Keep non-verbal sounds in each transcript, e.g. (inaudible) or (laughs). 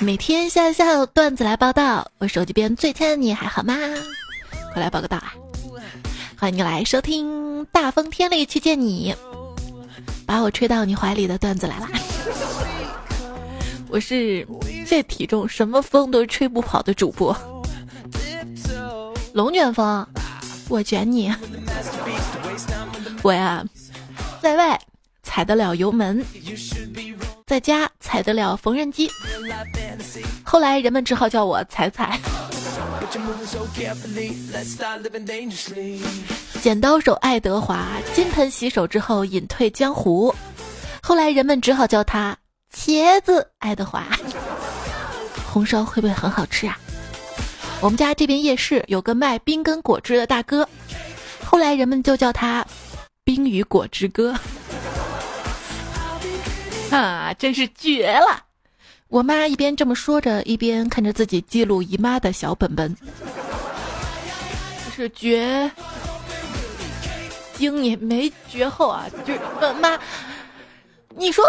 每天笑笑段子来报道，我手机边最亲爱的你还好吗？快来报个到啊！欢迎你来收听大风天里去见你，把我吹到你怀里的段子来啦！(laughs) 我是这体重什么风都吹不跑的主播，龙卷风，我卷你，(laughs) 我呀，在外踩得了油门，在家踩得了缝纫机，后来人们只好叫我踩踩。剪刀手爱德华金盆洗手之后隐退江湖，后来人们只好叫他茄子爱德华。红烧会不会很好吃啊？我们家这边夜市有个卖冰跟果汁的大哥，后来人们就叫他冰与果汁哥。啊，(laughs) 真是绝了！我妈一边这么说着，一边看着自己记录姨妈的小本本。是绝经也没绝后啊，就是妈，你说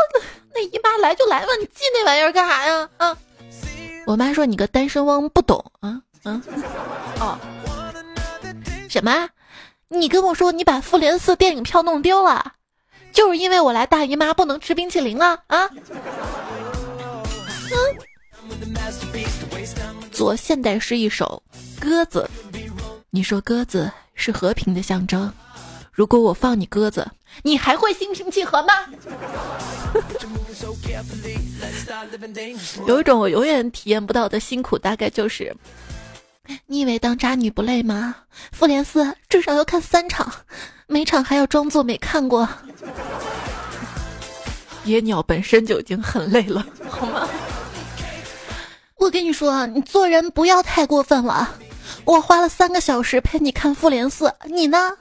那姨妈来就来吧，你记那玩意儿干啥呀？啊！我妈说你个单身汪不懂啊啊哦，什么？你跟我说你把复联四电影票弄丢了，就是因为我来大姨妈不能吃冰淇淋了啊！做现代诗一首鸽子，你说鸽子是和平的象征，如果我放你鸽子，你还会心平气和吗？(laughs) 有一种我永远体验不到的辛苦，大概就是，你以为当渣女不累吗？复联四至少要看三场，每场还要装作没看过。(laughs) 野鸟本身就已经很累了，好吗？我跟你说，你做人不要太过分了。我花了三个小时陪你看复联四，你呢？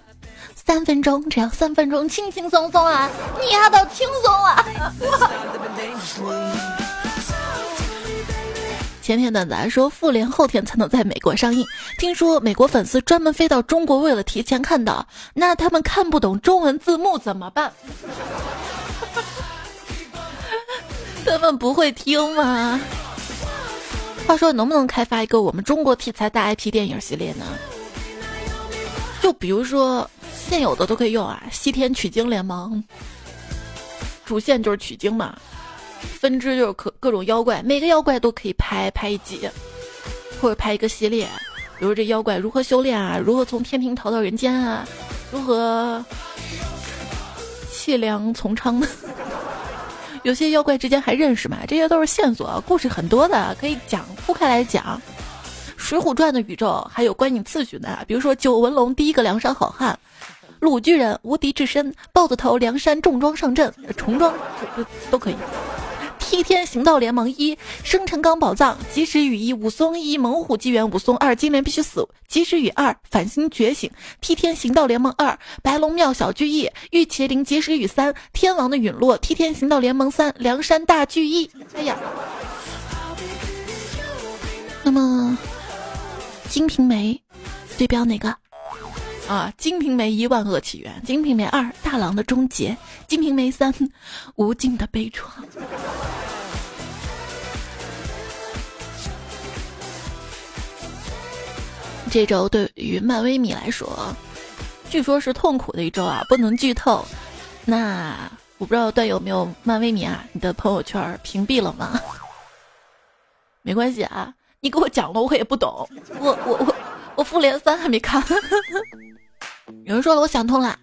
三分钟，只要三分钟，轻轻松松啊！你丫倒轻松啊！前天的咱说复联后天才能在美国上映，听说美国粉丝专门飞到中国为了提前看到，那他们看不懂中文字幕怎么办？(laughs) 他们不会听吗？话说能不能开发一个我们中国题材大 IP 电影系列呢？就比如说。现有的都可以用啊，西天取经联盟，主线就是取经嘛，分支就是可各种妖怪，每个妖怪都可以拍拍一集，或者拍一个系列，比如这妖怪如何修炼啊，如何从天庭逃到人间啊，如何弃粮从娼呢，(laughs) 有些妖怪之间还认识嘛，这些都是线索，故事很多的，可以讲铺开来讲。《水浒传》的宇宙还有观影次序呢，比如说九纹龙第一个梁山好汉。鲁巨人无敌至身，豹子头梁山重装上阵，重装都可以。替天行道联盟一，生辰纲宝藏，及时雨一，武松一，猛虎纪元，武松二，金莲必须死，及时雨二，反星觉醒，替天行道联盟二，白龙庙小聚义，玉麒麟及时雨三，天王的陨落，替天行道联盟三，梁山大聚义。哎呀，那么《金瓶梅》对标哪个？啊，《金瓶梅》一万恶起源，《金瓶梅》二大郎的终结，《金瓶梅》三无尽的悲怆。这周对于漫威迷来说，据说是痛苦的一周啊，不能剧透。那我不知道段有没有漫威迷啊？你的朋友圈屏蔽了吗？(laughs) 没关系啊，你给我讲了，我也不懂。我我我我复联三还没看。(laughs) 有人说了，我想通了，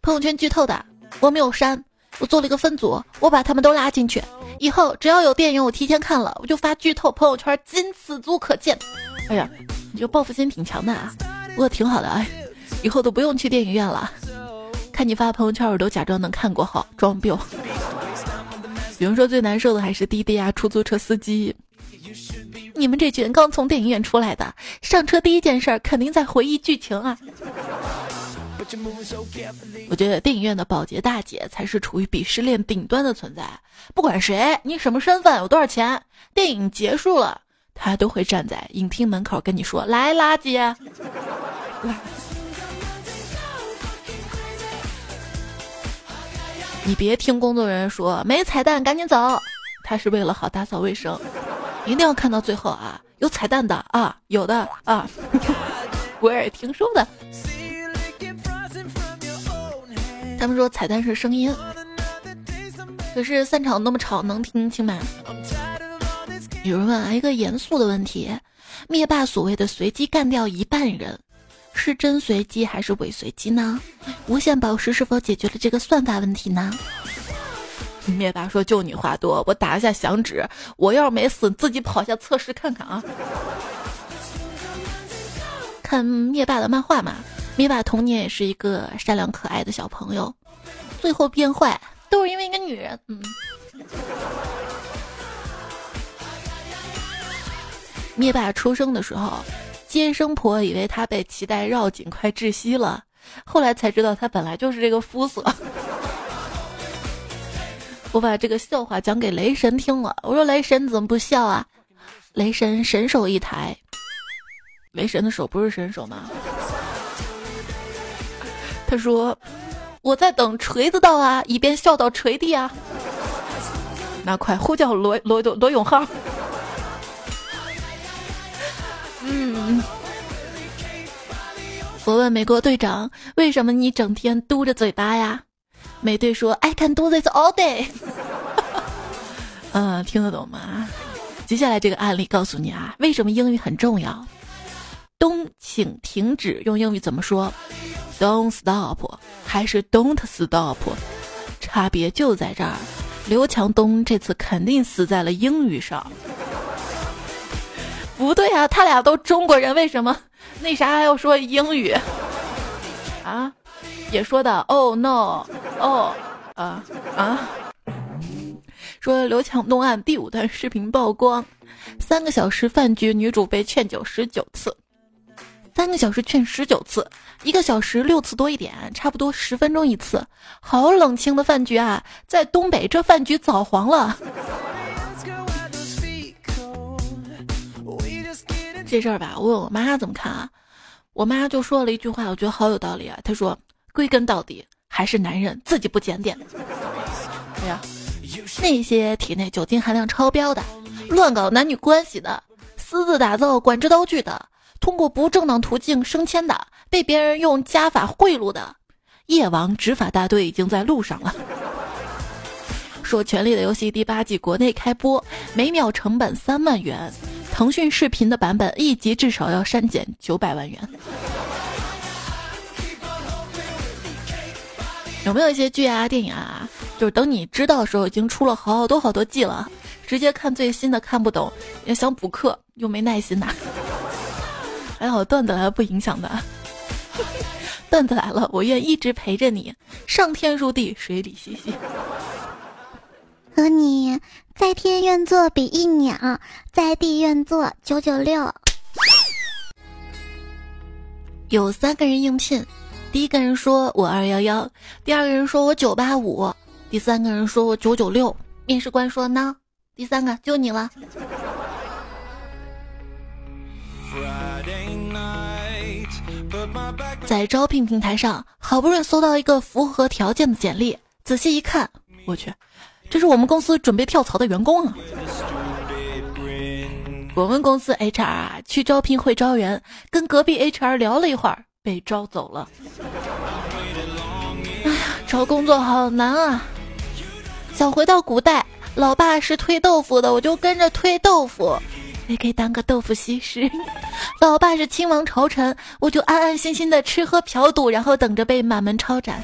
朋友圈剧透的我没有删，我做了一个分组，我把他们都拉进去，以后只要有电影我提前看了，我就发剧透朋友圈，仅此足可见。哎呀，你这报复心挺强的啊，不过挺好的哎，以后都不用去电影院了，看你发朋友圈我都假装能看过，好装逼。(laughs) 比如说最难受的还是滴滴啊，出租车司机，你们这群刚从电影院出来的，上车第一件事肯定在回忆剧情啊。我觉得电影院的保洁大姐才是处于鄙视链顶端的存在。不管谁，你什么身份，有多少钱，电影结束了，他都会站在影厅门口跟你说：“来，垃圾。”你别听工作人员说没彩蛋，赶紧走，他是为了好打扫卫生。一定要看到最后啊！有彩蛋的啊，有的啊，(laughs) 我也听说的。他们说彩蛋是声音，可是散场那么吵，能听清吗？有人问啊，一个严肃的问题：灭霸所谓的随机干掉一半人，是真随机还是伪随机呢？无限宝石是否解决了这个算法问题呢？(laughs) 灭霸说：“就你话多，我打一下响指，我要是没死，自己跑下测试看看啊。”看灭霸的漫画嘛，灭霸童年也是一个善良可爱的小朋友，最后变坏都是因为一个女人。嗯，灭霸出生的时候，接生婆以为他被脐带绕颈快窒息了，后来才知道他本来就是这个肤色。我把这个笑话讲给雷神听了，我说雷神怎么不笑啊？雷神神手一抬，雷神的手不是神手吗？他说我在等锤子到啊，以便笑到锤地啊。那快呼叫罗罗罗永浩。(laughs) 嗯，我问美国队长，为什么你整天嘟着嘴巴呀？美队说：“I can do this all day。(laughs) ”嗯，听得懂吗？接下来这个案例告诉你啊，为什么英语很重要。东，请停止，用英语怎么说？Don't stop，还是 Don't stop？差别就在这儿。刘强东这次肯定死在了英语上。不对啊，他俩都中国人，为什么那啥还要说英语？啊？也说的哦 no 哦啊啊，说刘强东案第五段视频曝光，三个小时饭局女主被劝酒十九次，三个小时劝十九次，一个小时六次多一点，差不多十分钟一次，好冷清的饭局啊！在东北这饭局早黄了。这事儿吧，我问我妈怎么看啊？我妈就说了一句话，我觉得好有道理啊。她说。归根到底还是男人自己不检点。哎呀，那些体内酒精含量超标的、乱搞男女关系的、私自打造管制刀具的、通过不正当途径升迁的、被别人用家法贿赂的，夜王执法大队已经在路上了。说《权力的游戏》第八季国内开播，每秒成本三万元，腾讯视频的版本一集至少要删减九百万元。有没有一些剧啊、电影啊，就是等你知道的时候，已经出了好多好多季了，直接看最新的看不懂，也想补课又没耐心呐。还好段子来了不影响的，段子来了，我愿一直陪着你，上天入地，水里嬉戏，和你在天愿做比翼鸟，在地愿做九九六。有三个人应聘。第一个人说我二幺幺，第二个人说我九八五，第三个人说我九九六。面试官说呢，第三个就你了。在招聘平台上，好不容易搜到一个符合条件的简历，仔细一看，我去，这是我们公司准备跳槽的员工啊！我们公司 HR 啊，去招聘会招人，跟隔壁 HR 聊了一会儿。被招走了。哎呀，找工作好难啊！想回到古代，老爸是推豆腐的，我就跟着推豆腐，也可以当个豆腐西施。(laughs) 老爸是亲王朝臣，我就安安心心的吃喝嫖赌，然后等着被满门抄斩。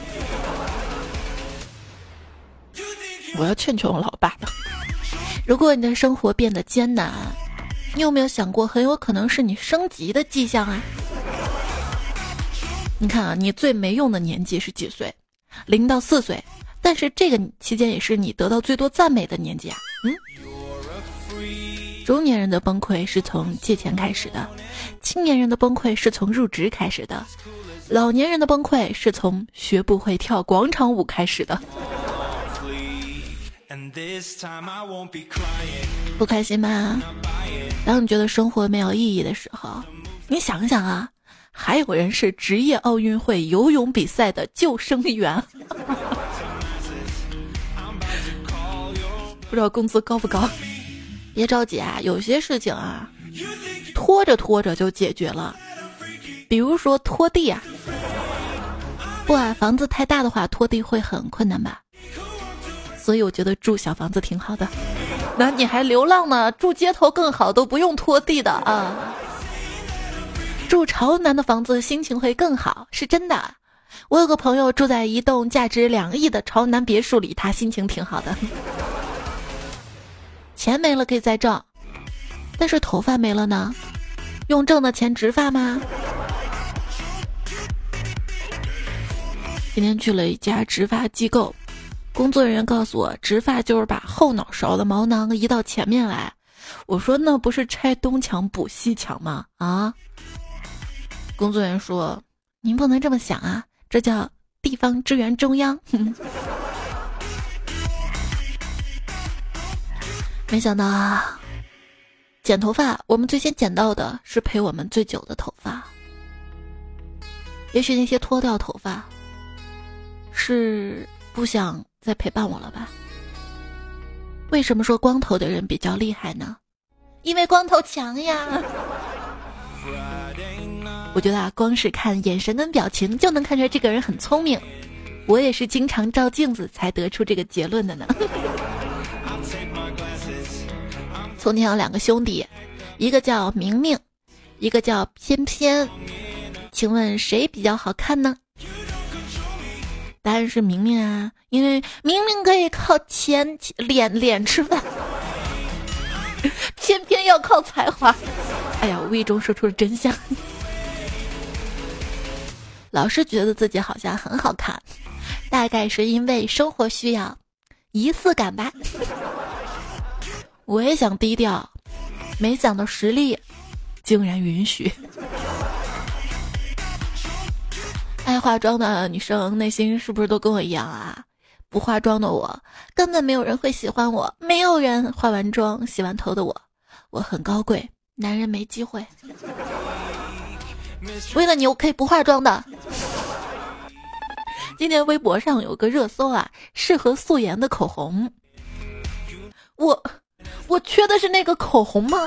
我要劝劝我老爸的。(laughs) 如果你的生活变得艰难，你有没有想过，很有可能是你升级的迹象啊？你看啊，你最没用的年纪是几岁？零到四岁，但是这个期间也是你得到最多赞美的年纪啊。嗯，中年人的崩溃是从借钱开始的，青年人的崩溃是从入职开始的，老年人的崩溃是从学不会跳广场舞开始的。不开心吗？当你觉得生活没有意义的时候，你想想啊。还有人是职业奥运会游泳比赛的救生员，(laughs) 不知道工资高不高？别着急啊，有些事情啊，拖着拖着就解决了。比如说拖地啊，不啊，房子太大的话，拖地会很困难吧？所以我觉得住小房子挺好的。那你还流浪呢，住街头更好，都不用拖地的啊。住朝南的房子心情会更好，是真的。我有个朋友住在一栋价值两亿的朝南别墅里，他心情挺好的。钱没了可以再挣，但是头发没了呢？用挣的钱植发吗？今天去了一家植发机构，工作人员告诉我，植发就是把后脑勺的毛囊移到前面来。我说那不是拆东墙补西墙吗？啊？工作人员说，您不能这么想啊，这叫地方支援中央。(laughs) 没想到啊，剪头发，我们最先剪到的是陪我们最久的头发。也许那些脱掉头发，是不想再陪伴我了吧？为什么说光头的人比较厉害呢？因为光头强呀。我觉得啊，光是看眼神跟表情就能看出来这个人很聪明。我也是经常照镜子才得出这个结论的呢。从前有两个兄弟，一个叫明明，一个叫偏偏，请问谁比较好看呢？答案是明明啊，因为明明可以靠钱脸脸吃饭，偏偏要靠才华。哎呀，无意中说出了真相。老是觉得自己好像很好看，大概是因为生活需要仪式感吧。(laughs) 我也想低调，没想到实力竟然允许。爱化妆的女生内心是不是都跟我一样啊？不化妆的我根本没有人会喜欢我，没有人化完妆、洗完头的我，我很高贵，男人没机会。为了你，我可以不化妆的。今天微博上有个热搜啊，适合素颜的口红，我。我缺的是那个口红吗？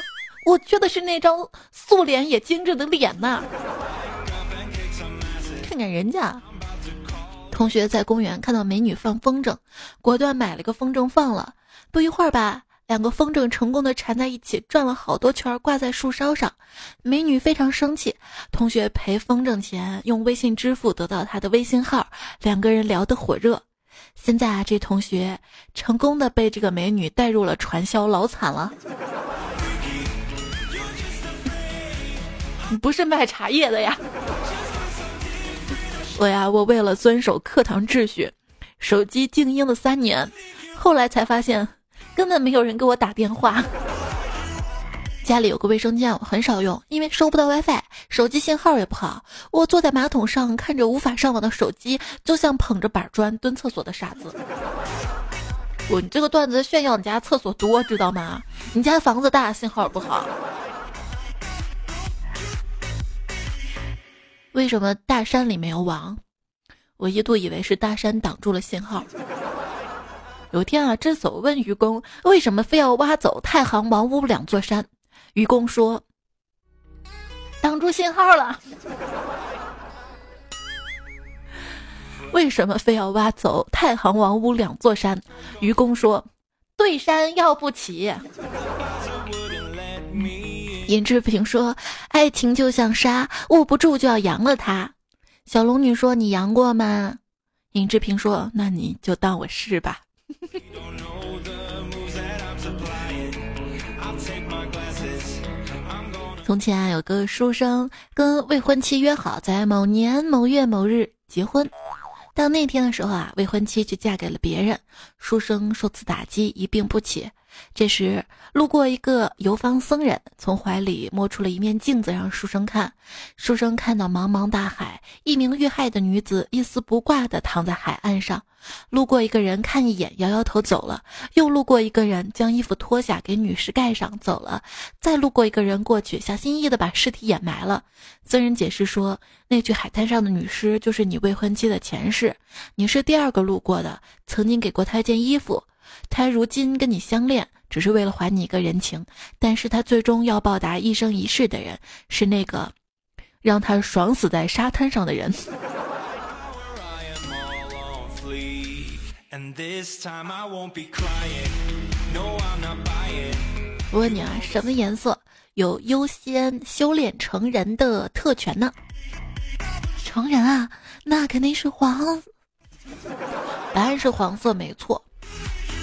我缺的是那张素脸也精致的脸呐！看看人家，同学在公园看到美女放风筝，果断买了个风筝放了。不一会儿吧，两个风筝成功的缠在一起，转了好多圈，挂在树梢上。美女非常生气，同学赔风筝钱，用微信支付得到她的微信号，两个人聊得火热。现在啊，这同学成功的被这个美女带入了传销，老惨了。你 (laughs) 不是卖茶叶的呀？我呀，我为了遵守课堂秩序，手机静音了三年，后来才发现根本没有人给我打电话。家里有个卫生间，我很少用，因为收不到 WiFi，手机信号也不好。我坐在马桶上，看着无法上网的手机，就像捧着板砖蹲厕所的傻子。我你这个段子炫耀你家厕所多，知道吗？你家房子大，信号不好。为什么大山里没有网？我一度以为是大山挡住了信号。有天啊，智叟问愚公，为什么非要挖走太行、王屋两座山？愚公说：“挡住信号了。(laughs) 为什么非要挖走太行、王屋两座山？”愚公说：“对山要不起。”尹志平说：“爱情就像沙，握不住就要扬了它。”小龙女说：“你扬过吗？”尹志平说：“那你就当我是吧。” (laughs) 从前啊，有个书生跟未婚妻约好在某年某月某日结婚。到那天的时候啊，未婚妻就嫁给了别人，书生受此打击，一病不起。这时，路过一个游方僧人，从怀里摸出了一面镜子，让书生看。书生看到茫茫大海，一名遇害的女子一丝不挂地躺在海岸上。路过一个人，看一眼，摇摇头走了。又路过一个人，将衣服脱下给女尸盖上，走了。再路过一个人，过去小心翼翼地把尸体掩埋了。僧人解释说：“那具海滩上的女尸就是你未婚妻的前世，你是第二个路过的，曾经给过她一件衣服。”他如今跟你相恋，只是为了还你一个人情，但是他最终要报答一生一世的人，是那个让他爽死在沙滩上的人。我问你啊，什么颜色有优先修炼成人的特权呢？成人啊，那肯定是黄。答案是黄色，没错，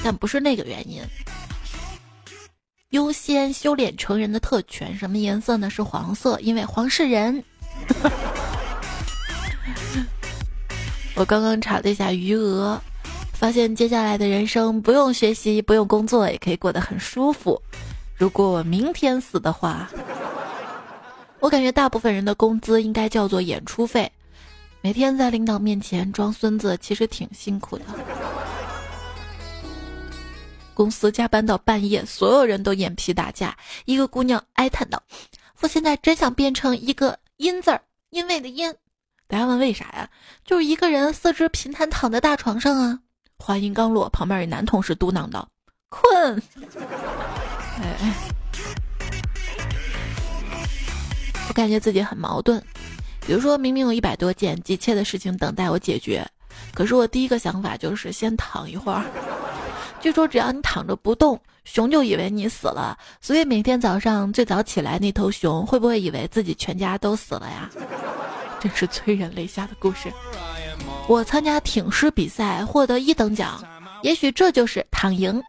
但不是那个原因。优先修炼成人的特权，什么颜色呢？是黄色，因为黄是人。(laughs) 我刚刚查了一下余额，发现接下来的人生不用学习，不用工作，也可以过得很舒服。如果我明天死的话，我感觉大部分人的工资应该叫做演出费。每天在领导面前装孙子，其实挺辛苦的。公司加班到半夜，所有人都眼皮打架。一个姑娘哀叹道：“我现在真想变成一个阴字儿，因为的阴。”大家问为啥呀？就是一个人四肢平坦躺在大床上啊。话音刚落，旁边一男同事嘟囔道：“困。”哎，我感觉自己很矛盾。比如说明明有一百多件急切的事情等待我解决，可是我第一个想法就是先躺一会儿。据说只要你躺着不动，熊就以为你死了。所以每天早上最早起来那头熊会不会以为自己全家都死了呀？(laughs) 真是催人泪下的故事。我参加挺尸比赛获得一等奖，也许这就是躺赢。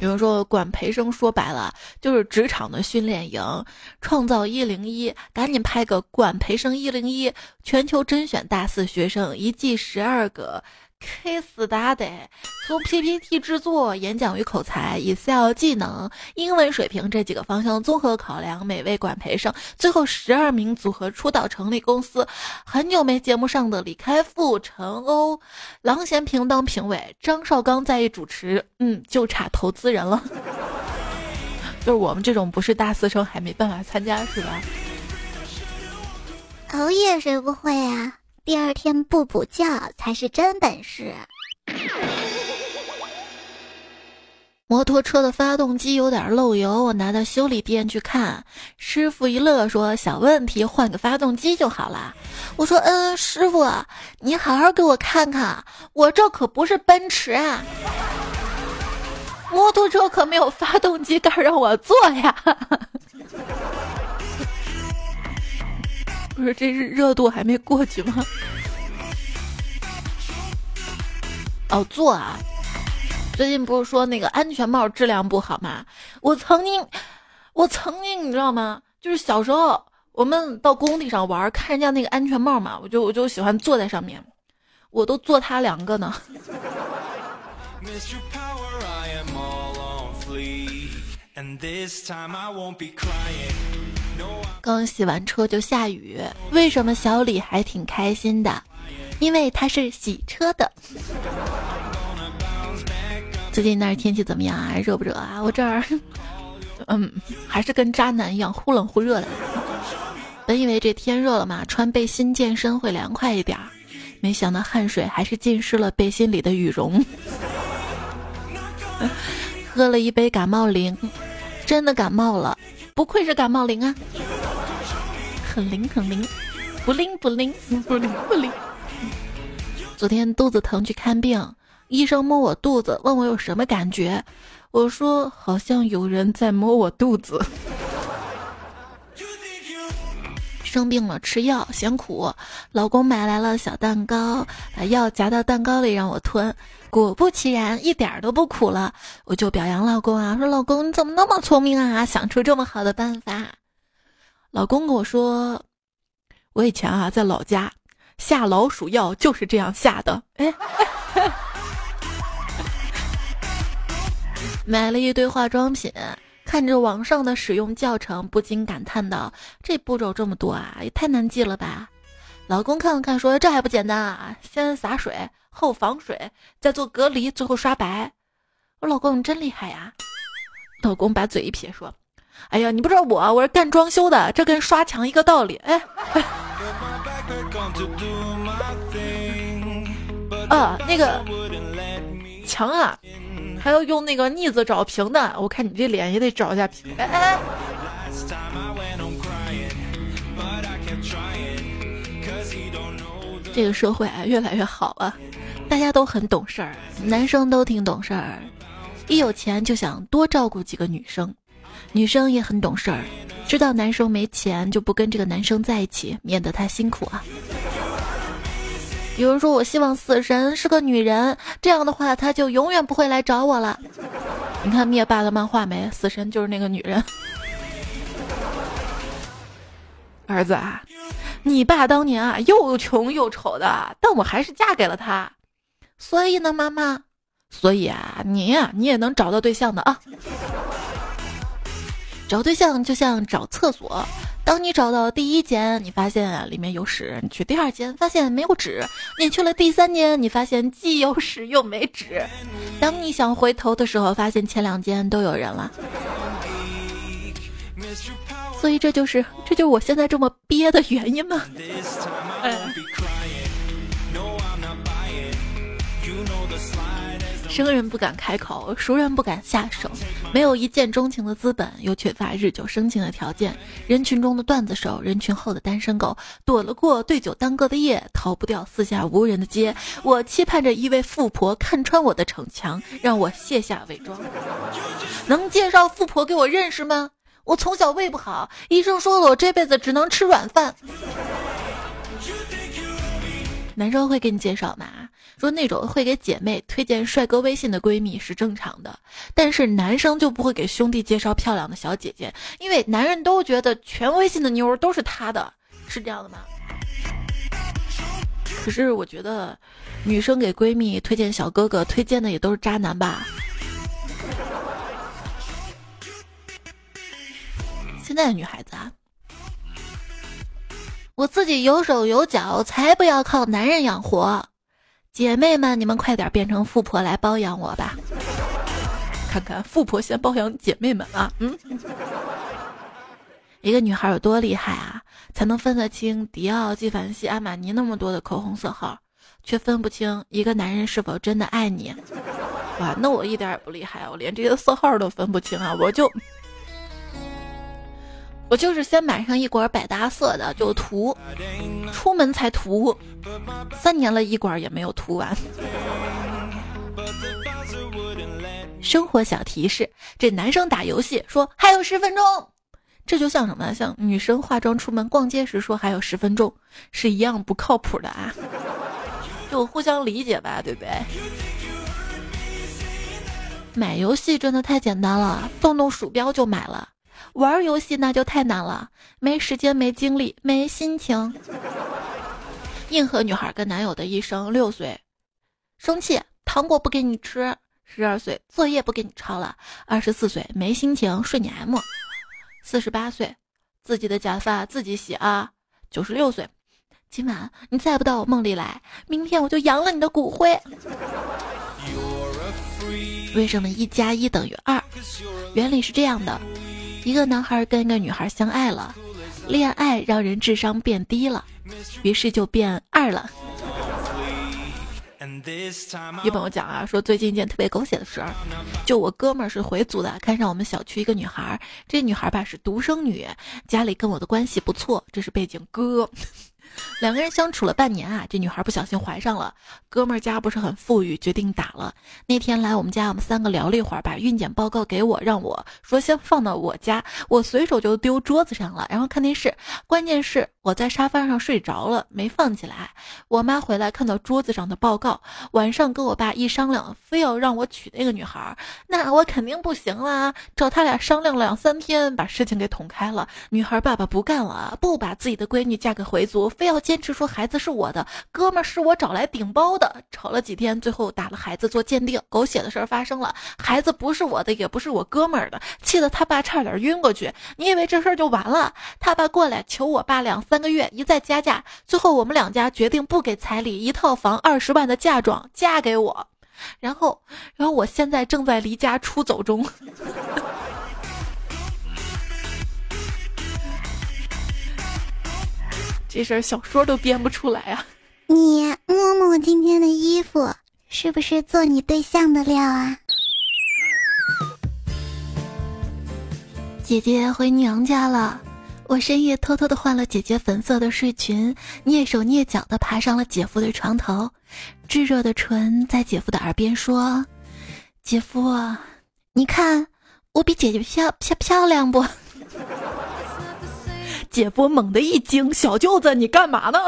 有人说管培生说白了就是职场的训练营，创造一零一，赶紧拍个管培生一零一，全球甄选大四学生，一季十二个。Case 答的，从 PPT 制作、演讲与口才、Excel 技能、英文水平这几个方向综合考量，每位管培生最后十二名组合出道成立公司。很久没节目上的李开复、陈欧、郎咸平当评委，张绍刚在意主持，嗯，就差投资人了。(laughs) 就是我们这种不是大四生还没办法参加是吧？熬夜谁不会啊？第二天不补觉才是真本事。摩托车的发动机有点漏油，我拿到修理店去看，师傅一乐说：“小问题，换个发动机就好了。”我说：“嗯，师傅，你好好给我看看，我这可不是奔驰啊，摩托车可没有发动机盖让我坐呀。”不是，这是热度还没过去吗？(laughs) 哦，坐啊！最近不是说那个安全帽质量不好吗？我曾经，我曾经，你知道吗？就是小时候我们到工地上玩，看人家那个安全帽嘛，我就我就喜欢坐在上面，我都坐他两个呢。刚洗完车就下雨，为什么小李还挺开心的？因为他是洗车的。最近那儿天气怎么样啊？热不热啊？我这儿，(laughs) 嗯，还是跟渣男一样忽冷忽热的。本以为这天热了嘛，穿背心健身会凉快一点儿，没想到汗水还是浸湿了背心里的羽绒。(laughs) 喝了一杯感冒灵，真的感冒了。不愧是感冒灵啊，很灵很灵，不灵不灵。不灵不灵。昨天肚子疼去看病，医生摸我肚子，问我有什么感觉，我说好像有人在摸我肚子。生病了吃药嫌苦，老公买来了小蛋糕，把药夹到蛋糕里让我吞。果不其然，一点都不苦了。我就表扬老公啊，说老公你怎么那么聪明啊，想出这么好的办法。老公跟我说，我以前啊在老家下老鼠药就是这样下的。哎，(laughs) 买了一堆化妆品，看着网上的使用教程，不禁感叹道：这步骤这么多啊，也太难记了吧。老公看了看，说这还不简单啊，先洒水。后防水，再做隔离，最后刷白。我老公你真厉害呀！老公把嘴一撇说：“哎呀，你不知道我，我是干装修的，这跟刷墙一个道理。”哎，啊，(laughs) 那个墙啊，还要用那个腻子找平的，我看你这脸也得找一下平。哎哎。这个社会啊，越来越好了，大家都很懂事儿，男生都挺懂事儿，一有钱就想多照顾几个女生，女生也很懂事儿，知道男生没钱就不跟这个男生在一起，免得他辛苦啊。有人说我希望死神是个女人，这样的话他就永远不会来找我了。你看灭霸的漫画没？死神就是那个女人。(laughs) 儿子啊。你爸当年啊，又穷又丑的，但我还是嫁给了他。所以呢，妈妈，所以啊，你呀，你也能找到对象的啊。找对象就像找厕所，当你找到第一间，你发现里面有屎；你去第二间，发现没有纸；你去了第三间，你发现既有屎又没纸。当你想回头的时候，发现前两间都有人了。所以这就是这就是我现在这么憋的原因吗？生人不敢开口，熟人不敢下手，没有一见钟情的资本，又缺乏日久生情的条件。人群中的段子手，人群后的单身狗，躲了过对酒当歌的夜，逃不掉四下无人的街。我期盼着一位富婆看穿我的逞强，让我卸下伪装。能介绍富婆给我认识吗？我从小胃不好，医生说了我这辈子只能吃软饭。男生会给你介绍吗？说那种会给姐妹推荐帅哥微信的闺蜜是正常的，但是男生就不会给兄弟介绍漂亮的小姐姐，因为男人都觉得全微信的妞都是他的，是这样的吗？可是我觉得，女生给闺蜜推荐小哥哥，推荐的也都是渣男吧。现在的女孩子啊，我自己有手有脚，才不要靠男人养活。姐妹们，你们快点变成富婆来包养我吧！看看富婆先包养姐妹们啊！嗯，一个女孩有多厉害啊，才能分得清迪奥、纪梵希、阿玛尼那么多的口红色号，却分不清一个男人是否真的爱你？哇，那我一点也不厉害，我连这些色号都分不清啊！我就。我就是先买上一管百搭色的就涂，出门才涂，三年了一管也没有涂完。生活小提示：这男生打游戏说还有十分钟，这就像什么？像女生化妆出门逛街时说还有十分钟，是一样不靠谱的啊！就互相理解吧，对不对？买游戏真的太简单了，动动鼠标就买了。玩游戏那就太难了，没时间、没精力、没心情。硬核女孩跟男友的一生：六岁，生气，糖果不给你吃；十二岁，作业不给你抄了；二十四岁，没心情，睡你 M；四十八岁，自己的假发自己洗啊；九十六岁，今晚你再不到我梦里来，明天我就扬了你的骨灰。为什么一加一等于二？原理是这样的。一个男孩跟一个女孩相爱了，恋爱让人智商变低了，于是就变二了。一朋友讲啊，说最近一件特别狗血的事儿，就我哥们儿是回族的，看上我们小区一个女孩，这女孩吧是独生女，家里跟我的关系不错，这是背景哥。两个人相处了半年啊，这女孩不小心怀上了。哥们家不是很富裕，决定打了。那天来我们家，我们三个聊了一会儿，把孕检报告给我，让我说先放到我家。我随手就丢桌子上了，然后看电视。关键是我在沙发上睡着了，没放起来。我妈回来看到桌子上的报告，晚上跟我爸一商量，非要让我娶那个女孩。那我肯定不行啦，找他俩商量两三天，把事情给捅开了。女孩爸爸不干了，不把自己的闺女嫁给回族，非要坚持说孩子是我的，哥们儿是我找来顶包的。吵了几天，最后打了孩子做鉴定，狗血的事儿发生了，孩子不是我的，也不是我哥们儿的，气得他爸差点晕过去。你以为这事儿就完了？他爸过来求我爸两三三个月一再加价最后我们两家决定不给彩礼一套房二十万的嫁妆嫁给我。然后然后我现在正在离家出走中。(laughs) 这事儿小说都编不出来啊。你摸摸我今天的衣服是不是做你对象的料啊？姐姐回娘家了。我深夜偷偷的换了姐姐粉色的睡裙，蹑手蹑脚的爬上了姐夫的床头，炙热的唇在姐夫的耳边说：“姐夫，你看我比姐姐漂漂漂亮不？” (laughs) 姐夫猛地一惊：“小舅子，你干嘛呢？”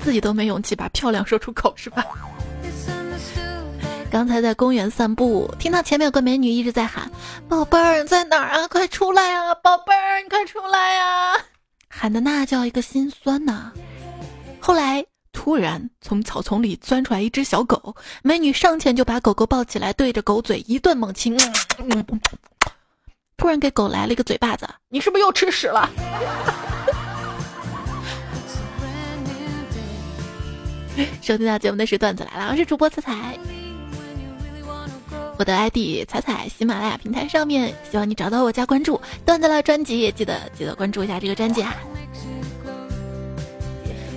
(laughs) 自己都没勇气把漂亮说出口是吧？刚才在公园散步，听到前面有个美女一直在喊：“宝贝儿，在哪儿啊？快出来啊！宝贝儿，你快出来呀！”喊的那叫一个心酸呐。后来突然从草丛里钻出来一只小狗，美女上前就把狗狗抱起来，对着狗嘴一顿猛亲。突然给狗来了一个嘴巴子，你是不是又吃屎了？收听到节目的是段子来了，我是主播彩彩。我的 ID 彩彩，喜马拉雅平台上面，希望你找到我加关注。段子了专辑，记得记得关注一下这个专辑啊。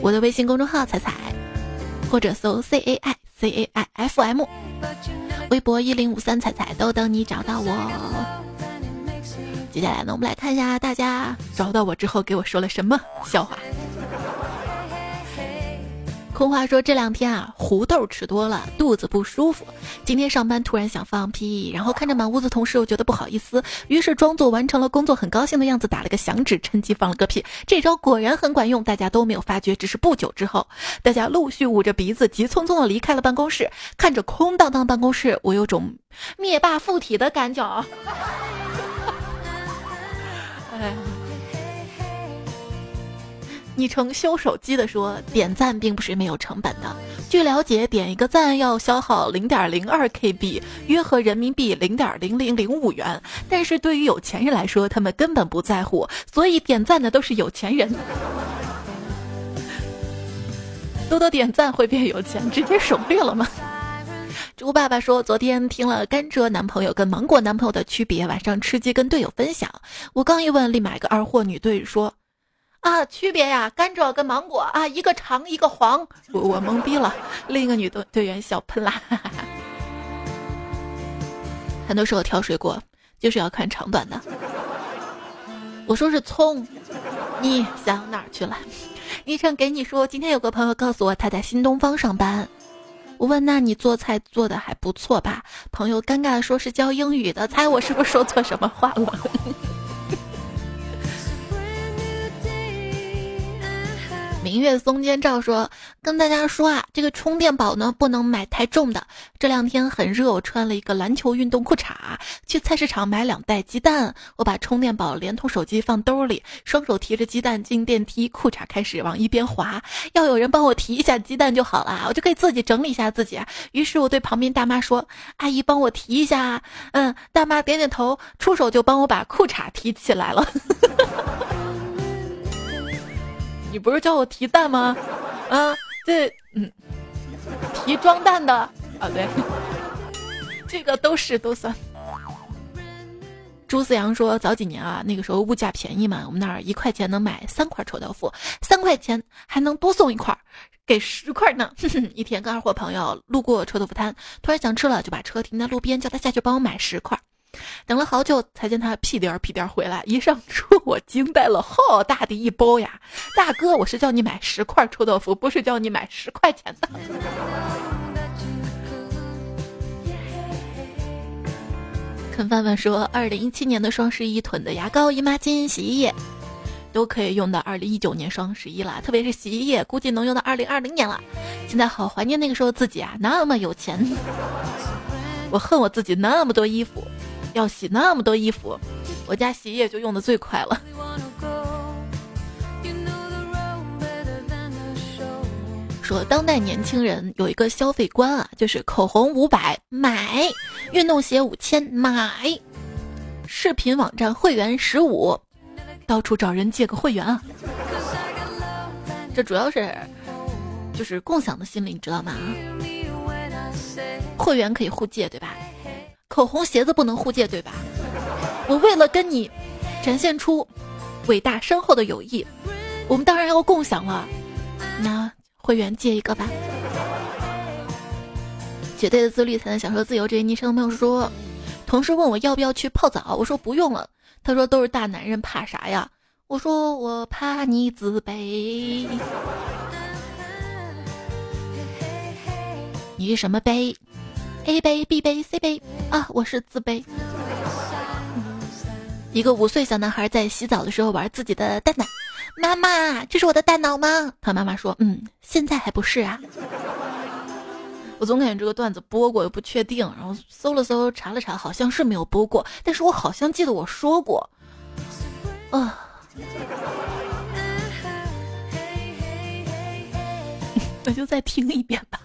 我的微信公众号彩彩，或者搜 C A I C A I F M，微博一零五三彩彩都等你找到我。接下来呢，我们来看一下大家找到我之后给我说了什么笑话。空话说这两天啊，胡豆吃多了，肚子不舒服。今天上班突然想放屁，然后看着满屋子同事，又觉得不好意思，于是装作完成了工作很高兴的样子，打了个响指，趁机放了个屁。这招果然很管用，大家都没有发觉。只是不久之后，大家陆续捂着鼻子，急匆匆的离开了办公室。看着空荡荡办公室，我有种灭霸附体的感觉。哎。昵称修手机的说，点赞并不是没有成本的。据了解，点一个赞要消耗零点零二 KB，约合人民币零点零零零五元。但是对于有钱人来说，他们根本不在乎，所以点赞的都是有钱人。多多点赞会变有钱，直接省略了吗？猪爸爸说，昨天听了甘蔗男朋友跟芒果男朋友的区别，晚上吃鸡跟队友分享。我刚一问，立马一个二货女队说。啊，区别呀，甘蔗跟芒果啊，一个长一个黄，我我懵逼了。另一个女队队员笑喷了。(laughs) 很多时候挑水果就是要看长短的。我说是葱，你想哪去了？昵称给你说，今天有个朋友告诉我他在新东方上班。我问那你做菜做的还不错吧？朋友尴尬的说是教英语的，猜我是不是说错什么话了？明月松间照说：“跟大家说啊，这个充电宝呢不能买太重的。这两天很热，我穿了一个篮球运动裤衩，去菜市场买两袋鸡蛋。我把充电宝连同手机放兜里，双手提着鸡蛋进电梯，裤衩开始往一边滑。要有人帮我提一下鸡蛋就好了，我就可以自己整理一下自己。于是我对旁边大妈说：‘阿姨，帮我提一下。’嗯，大妈点点头，出手就帮我把裤衩提起来了。(laughs) ”你不是叫我提蛋吗？啊，这嗯，提装蛋的啊，对，这个都是都算。朱思阳说，早几年啊，那个时候物价便宜嘛，我们那儿一块钱能买三块臭豆腐，三块钱还能多送一块，给十块呢。(laughs) 一天跟二货朋友路过臭豆腐摊，突然想吃了，就把车停在路边，叫他下去帮我买十块。等了好久，才见他屁颠儿屁颠儿回来。一上车，我惊呆了，好大的一包呀！大哥，我是叫你买十块臭豆腐，不是叫你买十块钱的。肯范范说，二零一七年的双十一囤的牙膏、姨妈巾、洗衣液，都可以用到二零一九年双十一了。特别是洗衣液，估计能用到二零二零年了。现在好怀念那个时候自己啊，那么有钱。(laughs) 我恨我自己那么多衣服。要洗那么多衣服，我家洗衣液就用的最快了。说当代年轻人有一个消费观啊，就是口红五百买，运动鞋五千买，视频网站会员十五，到处找人借个会员啊。这主要是就是共享的心理，你知道吗？会员可以互借，对吧？口红、鞋子不能互借，对吧？我为了跟你展现出伟大深厚的友谊，我们当然要共享了。那会员借一个吧。绝对的自律才能享受自由。这位昵称朋友说，同事问我要不要去泡澡，我说不用了。他说都是大男人，怕啥呀？我说我怕你自卑。你是什么杯？A 杯、B 杯、C 杯啊？我是自卑。一个五岁小男孩在洗澡的时候玩自己的蛋蛋，妈妈，这是我的大脑吗？他妈妈说，嗯，现在还不是啊。我总感觉这个段子播过又不确定，然后搜了搜查了查，好像是没有播过，但是我好像记得我说过，啊，(laughs) 那就再听一遍吧。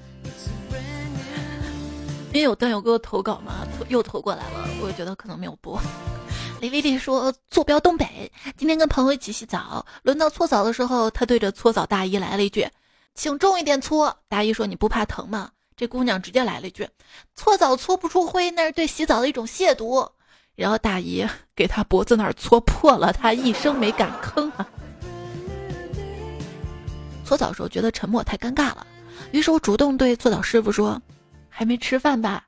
因为有段友给我投稿嘛，又投过来了，我觉得可能没有播。(laughs) 李丽丽说：“坐标东北，今天跟朋友一起洗澡，轮到搓澡的时候，他对着搓澡大姨来了一句：‘请重一点搓。’大姨说：‘你不怕疼吗？’这姑娘直接来了一句：‘搓澡搓不出灰，那是对洗澡的一种亵渎。’然后大姨给他脖子那儿搓破了，他一声没敢吭啊。搓澡时候觉得沉默太尴尬了，于是我主动对搓澡师傅说：‘还没吃饭吧？’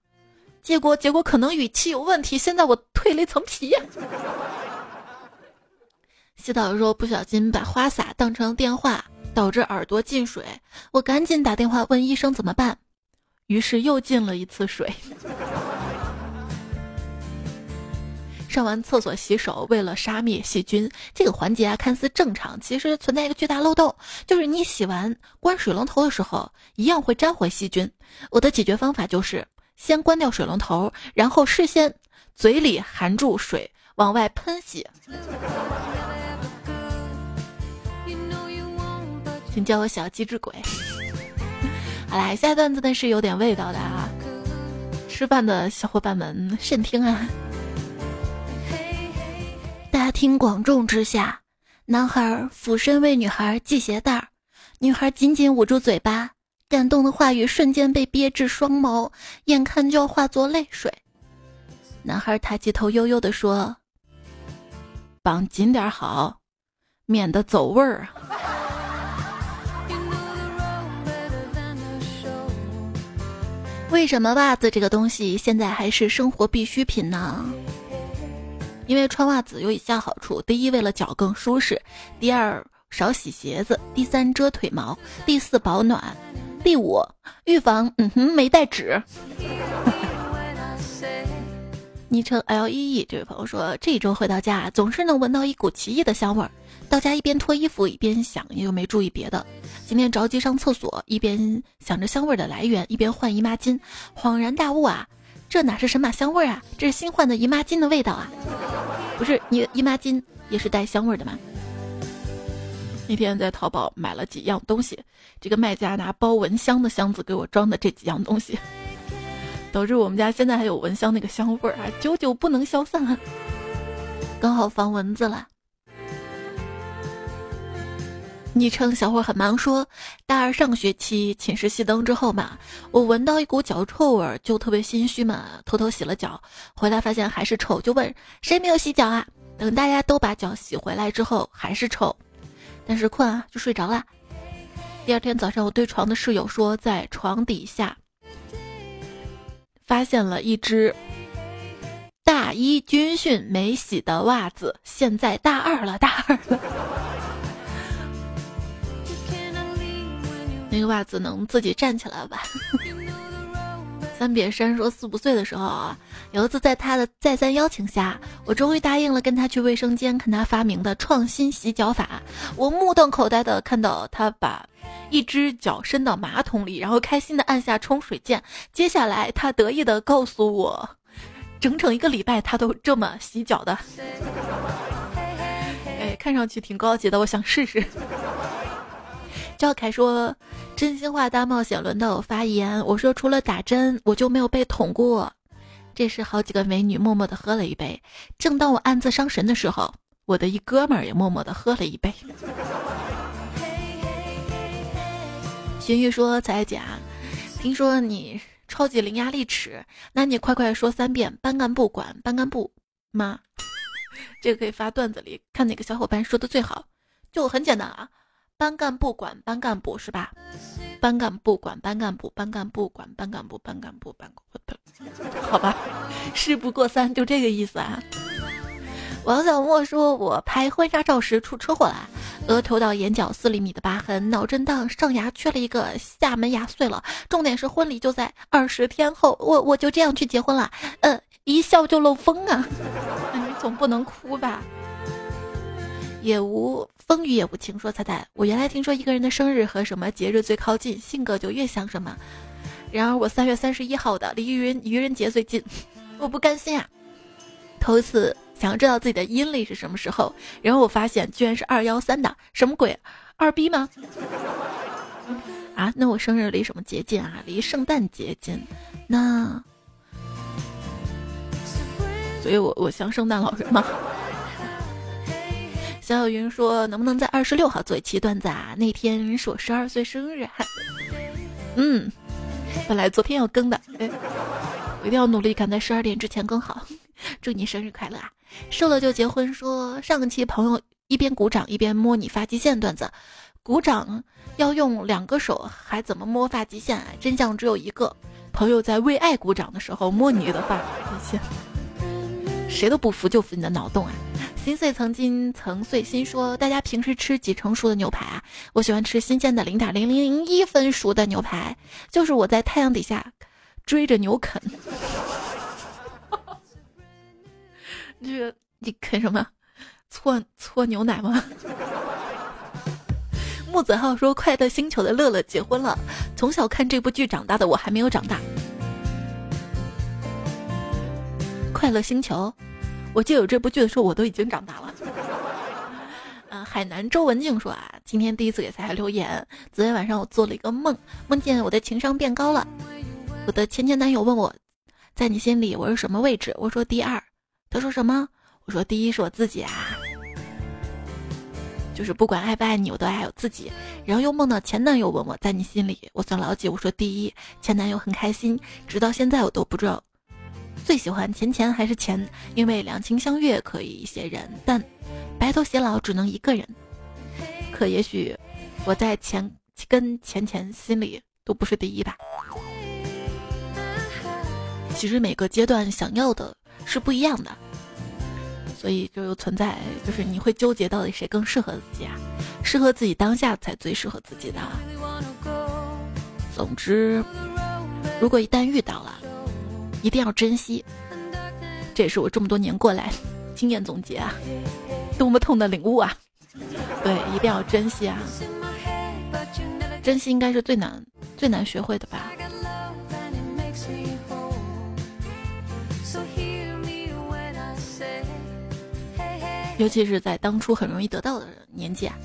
结果，结果可能语气有问题。现在我蜕了一层皮。洗澡的时候不小心把花洒当成电话，导致耳朵进水，我赶紧打电话问医生怎么办。于是又进了一次水。上完厕所洗手，为了杀灭细菌，这个环节啊看似正常，其实存在一个巨大漏洞，就是你洗完关水龙头的时候，一样会沾回细菌。我的解决方法就是。先关掉水龙头，然后事先嘴里含住水往外喷洗。请叫我小机智鬼。好啦，下一段子呢是有点味道的啊，吃饭的小伙伴们慎听啊。听广众之下，男孩俯身为女孩系鞋带儿，女孩紧紧捂住嘴巴。感动的话语瞬间被憋至双眸，眼看就要化作泪水。男孩抬起头，悠悠地说：“绑紧点好，免得走味儿啊。”为什么袜子这个东西现在还是生活必需品呢？因为穿袜子有以下好处：第一，为了脚更舒适；第二，少洗鞋子；第三，遮腿毛；第四，保暖。第五，预防，嗯哼，没带纸。(laughs) 昵称 L E E 这位朋友说，这一周回到家总是能闻到一股奇异的香味儿。到家一边脱衣服一边想，又没注意别的。今天着急上厕所，一边想着香味儿的来源，一边换姨妈巾，恍然大悟啊，这哪是神马香味啊，这是新换的姨妈巾的味道啊！不是，你姨妈巾也是带香味的吗？那天在淘宝买了几样东西，这个卖家拿包蚊香的箱子给我装的这几样东西，导致我们家现在还有蚊香那个香味儿啊，久久不能消散。刚好防蚊子了。昵称小伙很忙说，大二上学期寝室熄灯之后嘛，我闻到一股脚臭味儿，就特别心虚嘛，偷偷洗了脚，回来发现还是臭，就问谁没有洗脚啊？等大家都把脚洗回来之后，还是臭。但是困啊，就睡着了。第二天早上，我对床的室友说，在床底下发现了一只大一军训没洗的袜子。现在大二了，大二了，那个袜子能自己站起来吧？三瘪山说，四五岁的时候啊，有一次在他的再三邀请下，我终于答应了跟他去卫生间看他发明的创新洗脚法。我目瞪口呆的看到他把一只脚伸到马桶里，然后开心的按下冲水键。接下来他得意的告诉我，整整一个礼拜他都这么洗脚的。哎，看上去挺高级的，我想试试。(laughs) 赵凯说：“真心话大冒险轮到我发言。我说除了打针，我就没有被捅过。这时，好几个美女默默的喝了一杯。正当我暗自伤神的时候，我的一哥们儿也默默的喝了一杯。”荀彧说：“彩姐，听说你超级伶牙俐齿，那你快快说三遍班干部管班干部吗？这个可以发段子里，看哪个小伙伴说的最好。就很简单啊。”班干部管班干部是吧？班干部管班干部，班干部管班干部，班干部班干部，好吧，事不过三，就这个意思啊。王小莫说：“我拍婚纱照时出车祸了，额头到眼角四厘米的疤痕，脑震荡，上牙缺了一个，下门牙碎了。重点是婚礼就在二十天后，我我就这样去结婚了。呃，一笑就漏风啊！(laughs) 你总不能哭吧？也无风雨也无晴。说彩彩，我原来听说一个人的生日和什么节日最靠近，性格就越像什么。然而我三月三十一号的离愚人愚人节最近，我不甘心啊！头一次。”想要知道自己的阴历是什么时候，然后我发现居然是二幺三的，什么鬼？二逼吗？(laughs) 啊，那我生日离什么节近啊？离圣诞节近。那，所以我我像圣诞老人吗？小小云说，能不能在二十六号做一期段子啊？那天是我十二岁生日。嗯，本来昨天要更的，我一定要努力赶在十二点之前更好。(laughs) 祝你生日快乐啊！瘦了就结婚。说上期朋友一边鼓掌一边摸你发际线段子，鼓掌要用两个手，还怎么摸发际线？啊？真相只有一个，朋友在为爱鼓掌的时候摸你的发际线，谁都不服就服你的脑洞啊！心碎曾经曾碎心说，大家平时吃几成熟的牛排啊？我喜欢吃新鲜的零点零零零一分熟的牛排，就是我在太阳底下追着牛啃。(laughs) 这个你啃什么？搓搓牛奶吗？(laughs) 木子浩说：“快乐星球的乐乐结婚了。从小看这部剧长大的我还没有长大。快乐星球，我记得有这部剧的时候我都已经长大了。”嗯，海南周文静说啊，今天第一次给彩彩留言。昨天晚上我做了一个梦，梦见我的情商变高了。我的前前男友问我，在你心里我是什么位置？我说第二。他说什么？我说第一是我自己啊，就是不管爱不爱你，我都爱我自己。然后又梦到前男友问我在你心里，我算老几？我说第一，前男友很开心。直到现在我都不知道最喜欢钱钱还是钱，因为两情相悦可以一些人，但白头偕老只能一个人。可也许我在钱跟钱钱心里都不是第一吧。其实每个阶段想要的。是不一样的，所以就又存在，就是你会纠结到底谁更适合自己啊？适合自己当下才最适合自己的。总之，如果一旦遇到了，一定要珍惜。这也是我这么多年过来经验总结啊，多么痛的领悟啊！对，一定要珍惜啊！珍惜应该是最难最难学会的吧。尤其是在当初很容易得到的年纪啊。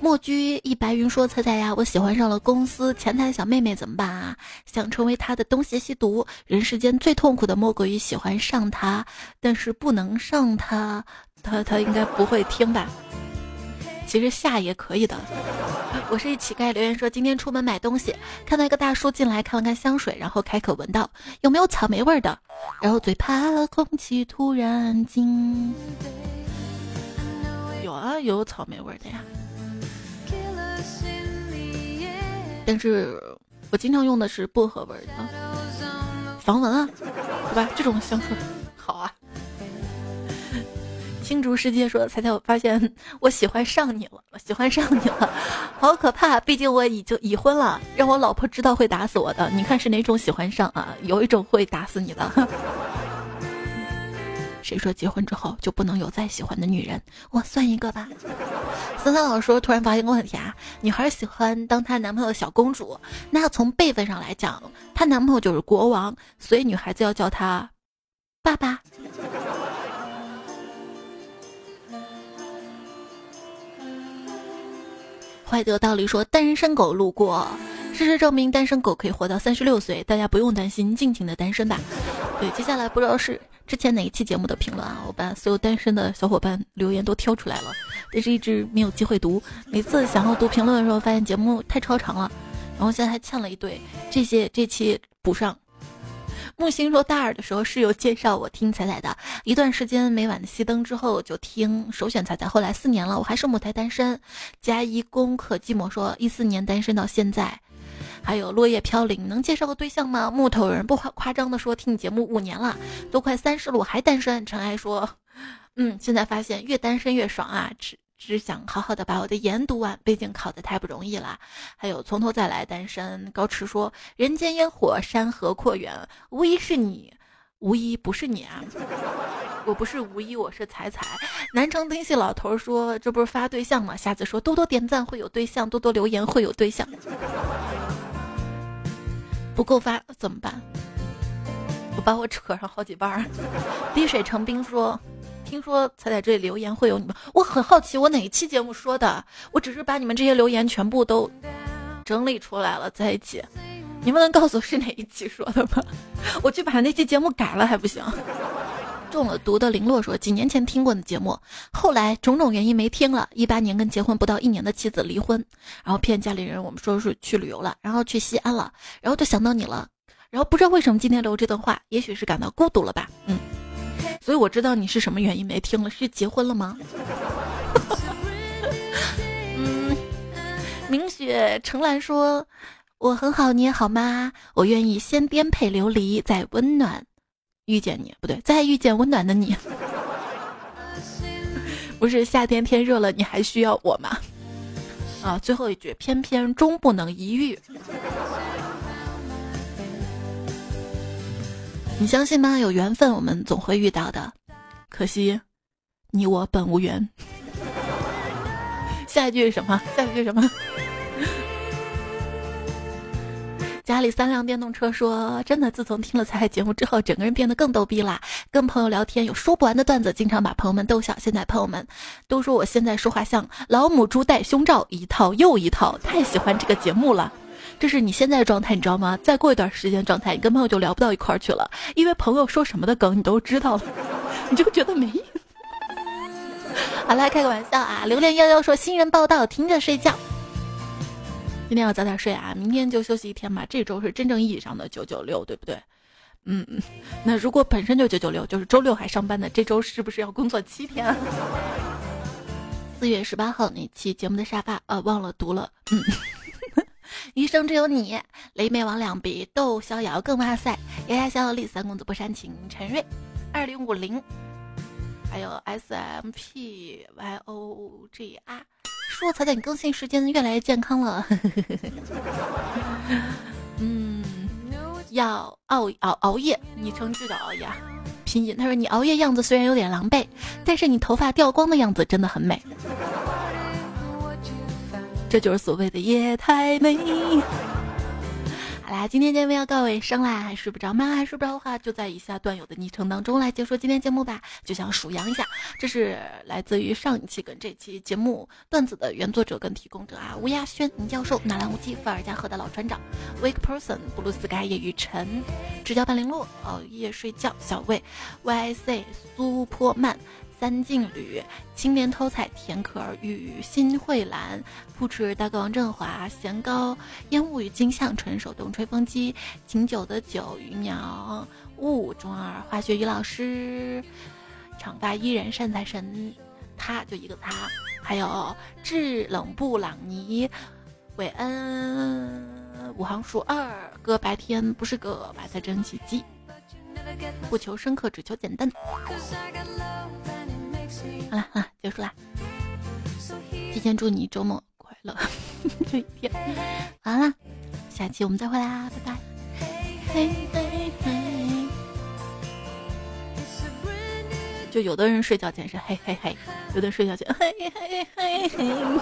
墨居一白云说：“猜猜呀，我喜欢上了公司前台小妹妹，怎么办啊？想成为她的东邪西毒。人世间最痛苦的莫过于喜欢上她，但是不能上她，她她应该不会听吧？其实下也可以的。”我是一乞丐，留言说今天出门买东西，看到一个大叔进来，看了看香水，然后开口闻道有没有草莓味的，然后最怕空气突然静。有啊，有草莓味的呀。但是我经常用的是薄荷味的，防蚊啊，对吧？这种香水好啊。青竹世界说：“彩彩，我发现我喜欢上你了，我喜欢上你了，(laughs) 好可怕！毕竟我已经已婚了，让我老婆知道会打死我的。你看是哪种喜欢上啊？有一种会打死你的。谁说结婚之后就不能有再喜欢的女人？我算一个吧。”三三老师：“突然发现个问题啊，女孩喜欢当她男朋友的小公主，那从辈分上来讲，她男朋友就是国王，所以女孩子要叫他爸爸。”怀德道理说，单身狗路过，事实证明单身狗可以活到三十六岁，大家不用担心，尽情的单身吧。对，接下来不知道是之前哪一期节目的评论啊，我把所有单身的小伙伴留言都挑出来了，但是一直没有机会读。每次想要读评论的时候，发现节目太超长了，然后现在还欠了一堆，这些这期补上。木星说大二的时候室友介绍我听彩彩的，一段时间每晚的熄灯之后就听，首选彩彩。后来四年了，我还是母胎单身。加一功课寂寞说一四年单身到现在。还有落叶飘零，能介绍个对象吗？木头人不夸夸张的说，听你节目五年了，都快三十了，我还单身。尘埃说，嗯，现在发现越单身越爽啊，只只想好好的把我的研读完，毕竟考的太不容易了。还有从头再来单身。高驰说，人间烟火，山河阔远，无疑是你，无疑不是你啊，(laughs) 我不是无一，我是彩彩。南城丁系老头说，这不是发对象吗？下次说多多点赞会有对象，多多留言会有对象。不够发怎么办？我把我扯上好几瓣儿。(laughs) 滴水成冰说：“听说才在这里留言会有你们，我很好奇，我哪一期节目说的？我只是把你们这些留言全部都整理出来了，在一起。你们能告诉是哪一期说的吗？(laughs) 我去把那期节目改了还不行？”中了毒的林洛说：“几年前听过的节目，后来种种原因没听了。一八年跟结婚不到一年的妻子离婚，然后骗家里人我们说是去旅游了，然后去西安了，然后就想到你了，然后不知道为什么今天留这段话，也许是感到孤独了吧？嗯，所以我知道你是什么原因没听了，是结婚了吗？(laughs) 嗯，明雪程兰说：我很好，你也好吗？我愿意先颠沛流离，再温暖。”遇见你不对，再遇见温暖的你，(laughs) 不是夏天天热了，你还需要我吗？啊，最后一句，偏偏终不能一遇。你相信吗？有缘分，我们总会遇到的。可惜，你我本无缘。下一句是什么？下一句什么？家里三辆电动车说：“真的，自从听了彩彩节目之后，整个人变得更逗逼啦。跟朋友聊天有说不完的段子，经常把朋友们逗笑。现在朋友们都说我现在说话像老母猪戴胸罩，一套又一套，太喜欢这个节目了。这是你现在的状态，你知道吗？再过一段时间状态，你跟朋友就聊不到一块儿去了，因为朋友说什么的梗你都知道了，(laughs) 你就觉得没意思。好了，开个玩笑啊！榴莲幺幺说新人报道，听着睡觉。”今天要早点睡啊，明天就休息一天吧。这周是真正意义上的九九六，对不对？嗯，(laughs) 那如果本身就九九六，就是周六还上班的，这周是不是要工作七天？四月十八号那期节目的沙发，呃，忘了读了。嗯，(laughs) 余生只有你，雷美王两笔，窦逍遥更哇塞，丫丫小丽三公子不煽情，陈瑞，二零五零，还有 S M P Y O G R。说彩彩，你更新时间越来越健康了。(laughs) 嗯，要熬熬熬夜，你称就叫熬夜。拼音，他说你熬夜样子虽然有点狼狈，但是你头发掉光的样子真的很美。这就是所谓的夜太美。好啦，今天节目要告尾声啦，还睡不着吗？还睡不着的话，就在以下段友的昵称当中来结束今天节目吧。就想数羊一下，这是来自于上一期跟这期节目段子的原作者跟提供者啊，乌鸦轩、倪教授、纳兰无忌、伏尔加河的老船长、Wake Person、布鲁斯盖、叶雨辰、直角半零落、熬夜睡觉、小魏、YC、苏坡曼。三劲旅、青莲偷采、田可儿、与新慧兰、不吃大哥王振华、咸糕、烟雾与金像、纯手动吹风机、醒酒的酒、鱼鸟、雾中二、化学于老师、长发伊人、善财神，他就一个他，还有制冷布朗尼、韦恩、五行数二哥，白天不是个白菜蒸汽机，不求深刻，只求简单。(laughs) 好了啊，结束啦！提前祝你周末快乐，(laughs) 这一天完了，下期我们再会啦，拜拜！嘿嘿嘿，就有的人睡觉前是嘿嘿嘿，有的睡觉前嘿嘿嘿嘿。